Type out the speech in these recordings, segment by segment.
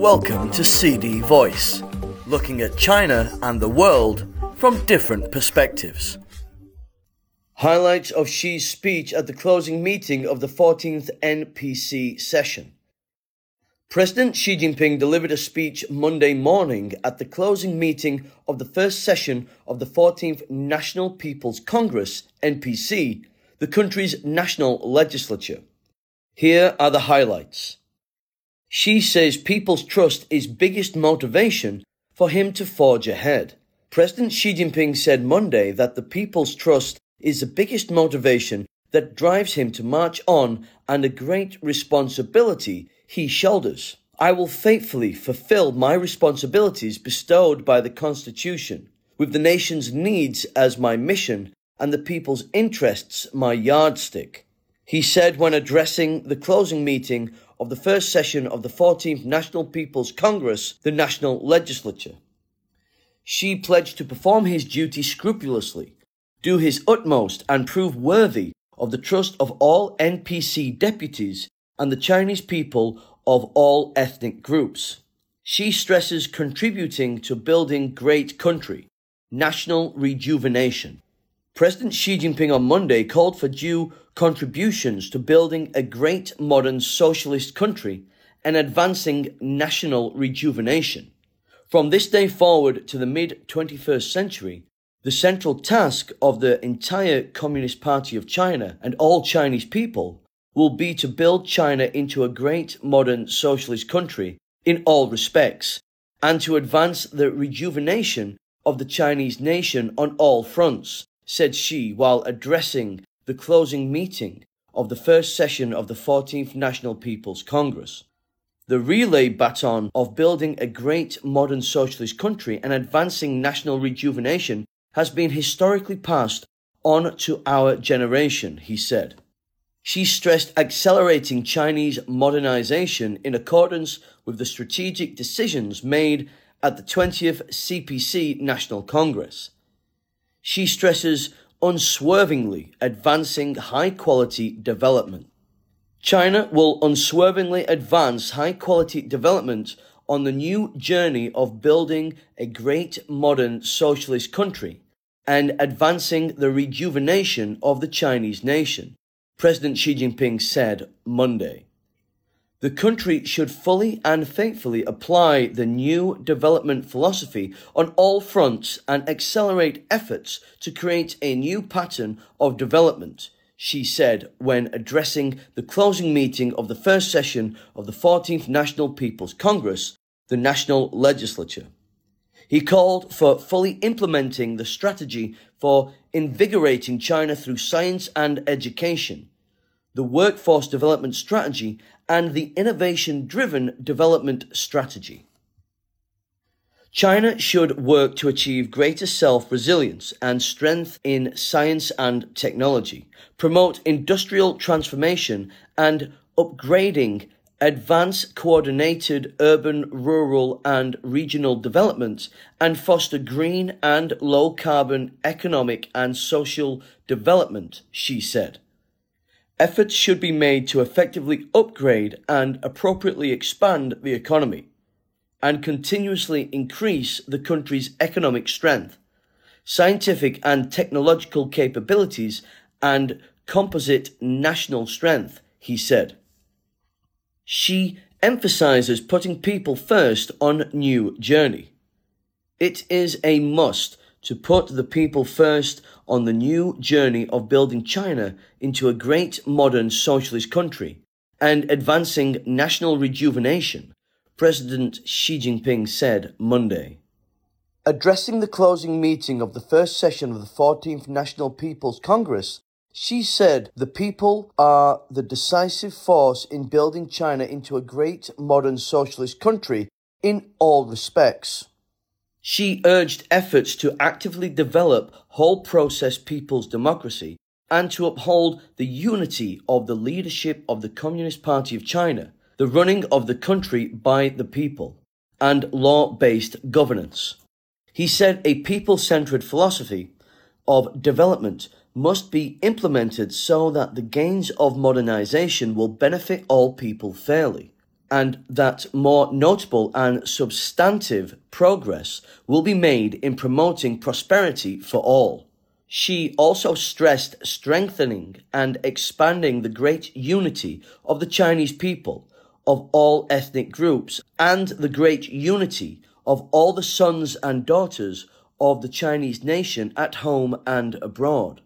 Welcome to CD Voice, looking at China and the world from different perspectives. Highlights of Xi's speech at the closing meeting of the 14th NPC session. President Xi Jinping delivered a speech Monday morning at the closing meeting of the first session of the 14th National People's Congress, NPC, the country's national legislature. Here are the highlights. Xi says people's trust is biggest motivation for him to forge ahead. President Xi Jinping said Monday that the people's trust is the biggest motivation that drives him to march on and a great responsibility he shoulders. I will faithfully fulfill my responsibilities bestowed by the Constitution, with the nation's needs as my mission and the people's interests my yardstick. He said when addressing the closing meeting of the first session of the 14th National People's Congress, the national legislature. Xi pledged to perform his duty scrupulously, do his utmost, and prove worthy of the trust of all NPC deputies and the Chinese people of all ethnic groups. Xi stresses contributing to building great country, national rejuvenation. President Xi Jinping on Monday called for due contributions to building a great modern socialist country and advancing national rejuvenation. From this day forward to the mid 21st century, the central task of the entire Communist Party of China and all Chinese people will be to build China into a great modern socialist country in all respects and to advance the rejuvenation of the Chinese nation on all fronts, said Xi while addressing the closing meeting of the first session of the 14th National People's Congress. The relay baton of building a great modern socialist country and advancing national rejuvenation has been historically passed on to our generation, he said. Xi stressed accelerating Chinese modernization in accordance with the strategic decisions made at the 20th CPC National Congress. Xi stresses unswervingly advancing high quality development. China will unswervingly advance high quality development on the new journey of building a great modern socialist country and advancing the rejuvenation of the Chinese nation, President Xi Jinping said Monday. The country should fully and faithfully apply the new development philosophy on all fronts and accelerate efforts to create a new pattern of development, Xi said when addressing the closing meeting of the first session of the 14th National People's Congress, the national legislature. He called for fully implementing the strategy for invigorating China through science and education the workforce development strategy, and the innovation driven development strategy. China should work to achieve greater self resilience and strength in science and technology, promote industrial transformation and upgrading, advance coordinated urban, rural, and regional development, and foster green and low carbon economic and social development, Xi said. Efforts should be made to effectively upgrade and appropriately expand the economy and continuously increase the country's economic strength, scientific and technological capabilities, and composite national strength, he said. Xi emphasizes putting people first on new journey. It is a must to put the people first on the new journey of building China into a great modern socialist country and advancing national rejuvenation, President Xi Jinping said Monday. Addressing the closing meeting of the first session of the 14th National People's Congress, Xi said the people are the decisive force in building China into a great modern socialist country in all respects. Xi urged efforts to actively develop whole process people's democracy and to uphold the unity of the leadership of the Communist Party of China, the running of the country by the people, and law based governance. He said a people centered philosophy of development must be implemented so that the gains of modernization will benefit all people fairly. And that more notable and substantive progress will be made in promoting prosperity for all. Xi also stressed strengthening and expanding the great unity of the Chinese people, of all ethnic groups, and the great unity of all the sons and daughters of the Chinese nation at home and abroad.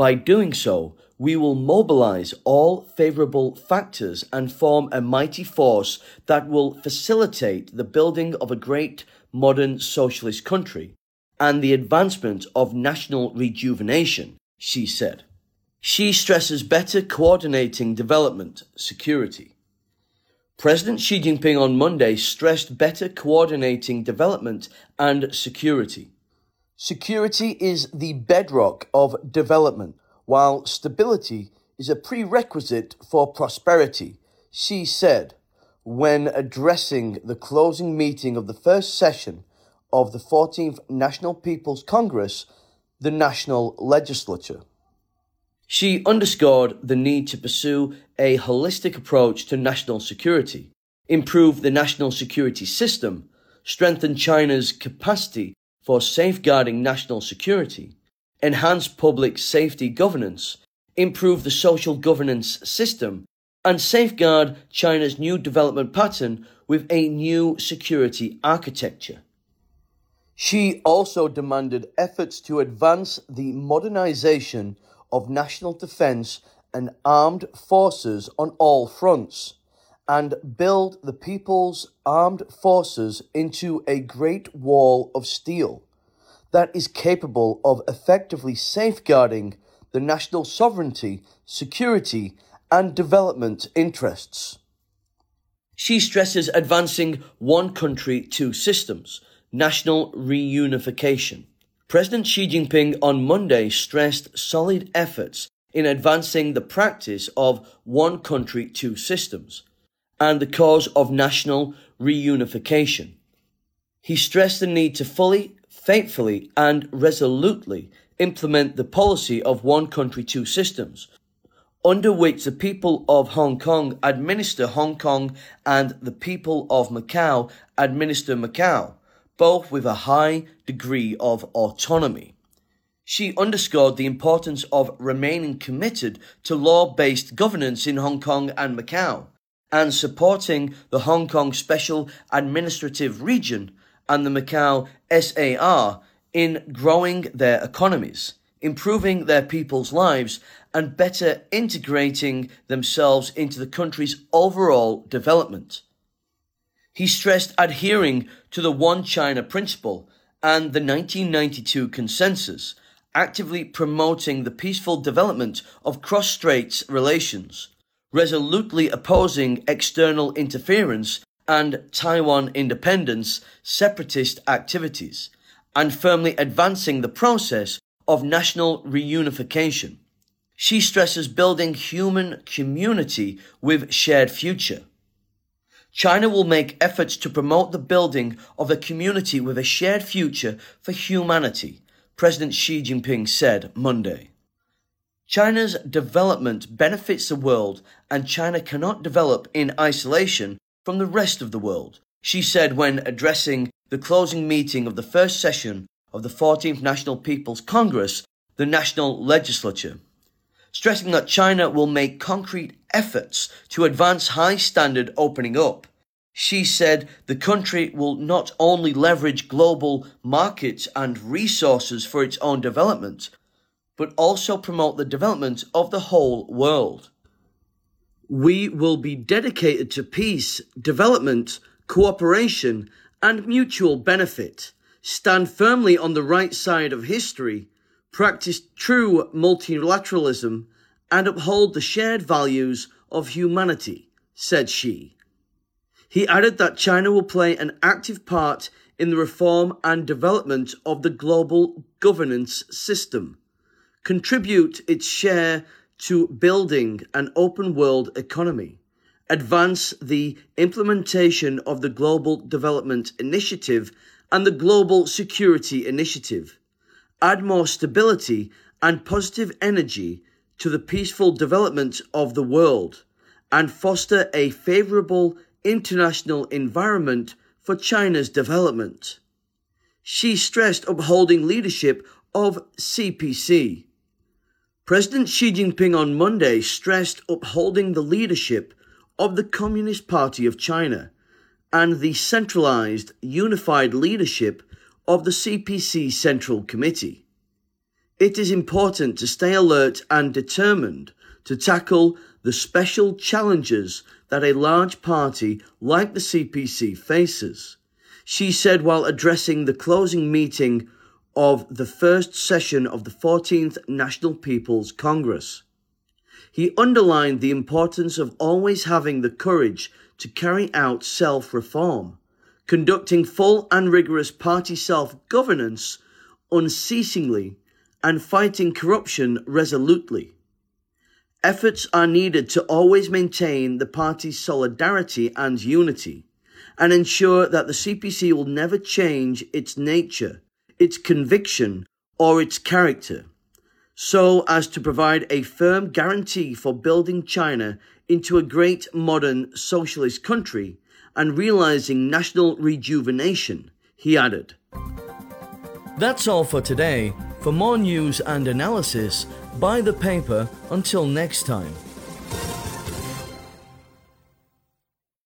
By doing so, we will mobilize all favorable factors and form a mighty force that will facilitate the building of a great modern socialist country and the advancement of national rejuvenation, Xi said. Xi stresses better coordinating development security. President Xi Jinping on Monday stressed better coordinating development and security. Security is the bedrock of development while stability is a prerequisite for prosperity, Xi said when addressing the closing meeting of the first session of the 14th National People's Congress, the National Legislature. Xi underscored the need to pursue a holistic approach to national security, improve the national security system, strengthen China's capacity for safeguarding national security, enhance public safety governance, improve the social governance system, and safeguard China's new development pattern with a new security architecture. Xi also demanded efforts to advance the modernization of national defense and armed forces on all fronts and build the people's armed forces into a great wall of steel that is capable of effectively safeguarding the national sovereignty, security, and development interests. Xi stresses advancing one country, two systems, national reunification. President Xi Jinping on Monday stressed solid efforts in advancing the practice of one country, two systems and the cause of national reunification. He stressed the need to fully faithfully and resolutely implement the policy of one country, two systems, under which the people of Hong Kong administer Hong Kong and the people of Macau administer Macau, both with a high degree of autonomy. Xi underscored the importance of remaining committed to law based governance in Hong Kong and Macau and supporting the Hong Kong Special Administrative Region and the Macau SAR in growing their economies, improving their people's lives, and better integrating themselves into the country's overall development. He stressed adhering to the One China principle and the 1992 consensus, actively promoting the peaceful development of cross-strait relations, resolutely opposing external interference and Taiwan independence separatist activities, and firmly advancing the process of national reunification. Xi stresses building human community with shared future. China will make efforts to promote the building of a community with a shared future for humanity, President Xi Jinping said Monday. China's development benefits the world, and China cannot develop in isolation from the rest of the world, Xi said when addressing the closing meeting of the first session of the 14th National People's Congress, the National Legislature, stressing that China will make concrete efforts to advance high standard opening up. Xi said the country will not only leverage global markets and resources for its own development, but also promote the development of the whole world. We will be dedicated to peace, development, cooperation, and mutual benefit, stand firmly on the right side of history, practice true multilateralism, and uphold the shared values of humanity, said Xi. He added that China will play an active part in the reform and development of the global governance system, contribute its share to building an open world economy, advance the implementation of the Global Development Initiative and the Global Security Initiative, add more stability and positive energy to the peaceful development of the world, and foster a favorable international environment for China's development. Xi stressed upholding leadership of CPC. President Xi Jinping on Monday stressed upholding the leadership of the Communist Party of China and the centralized, unified leadership of the CPC Central Committee. It is important to stay alert and determined to tackle the special challenges that a large party like the CPC faces. Xi said while addressing the closing meeting of the first session of the 14th National People's Congress. He underlined the importance of always having the courage to carry out self reform, conducting full and rigorous party self governance unceasingly, and fighting corruption resolutely. Efforts are needed to always maintain the party's solidarity and unity and ensure that the CPC will never change its nature, its conviction, or its character, so as to provide a firm guarantee for building China into a great modern socialist country and realizing national rejuvenation, he added. That's all for today. For more news and analysis, buy the paper until next time.